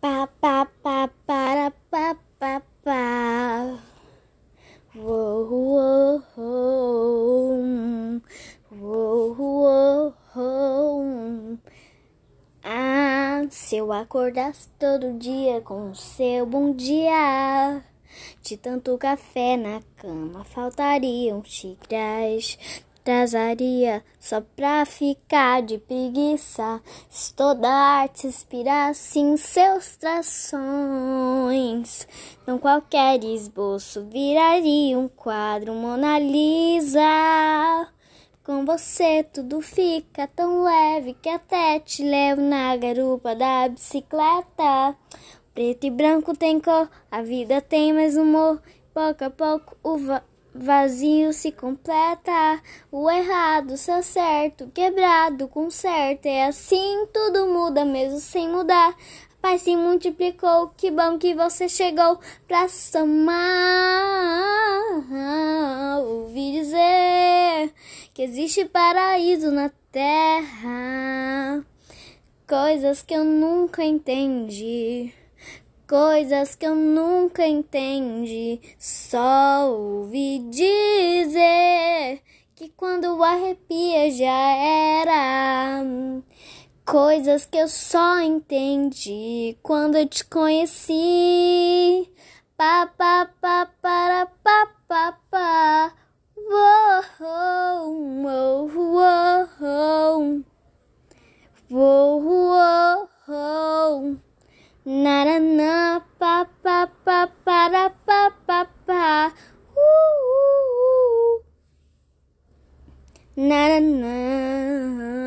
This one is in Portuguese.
Pa pa pa para pa pa pa. Whoa, whoa, whoa. Whoa, whoa, whoa. Ah, se eu acordasse todo dia com o seu bom dia. De tanto café na cama, faltariam xícaras. Trazaria só pra ficar de preguiça. Se toda arte inspirasse em seus trações, não qualquer esboço viraria um quadro Mona Lisa. Com você tudo fica tão leve que até te levo na garupa da bicicleta. Preto e branco tem cor, a vida tem mais humor. Pouco a pouco o vazio se completa. O errado, seu certo, quebrado, conserta. É assim tudo muda, mesmo sem mudar. A paz se multiplicou, que bom que você chegou pra somar. Ouvi dizer que existe paraíso na terra. Coisas que eu nunca entendi coisas que eu nunca entendi. Só ouvi dizer que quando arrepia já era. Coisas que eu só entendi quando eu te conheci. Pa pa pa para pa pa pa. na na na pa pa pa pa da pa pa pa woo, woo, woo. na na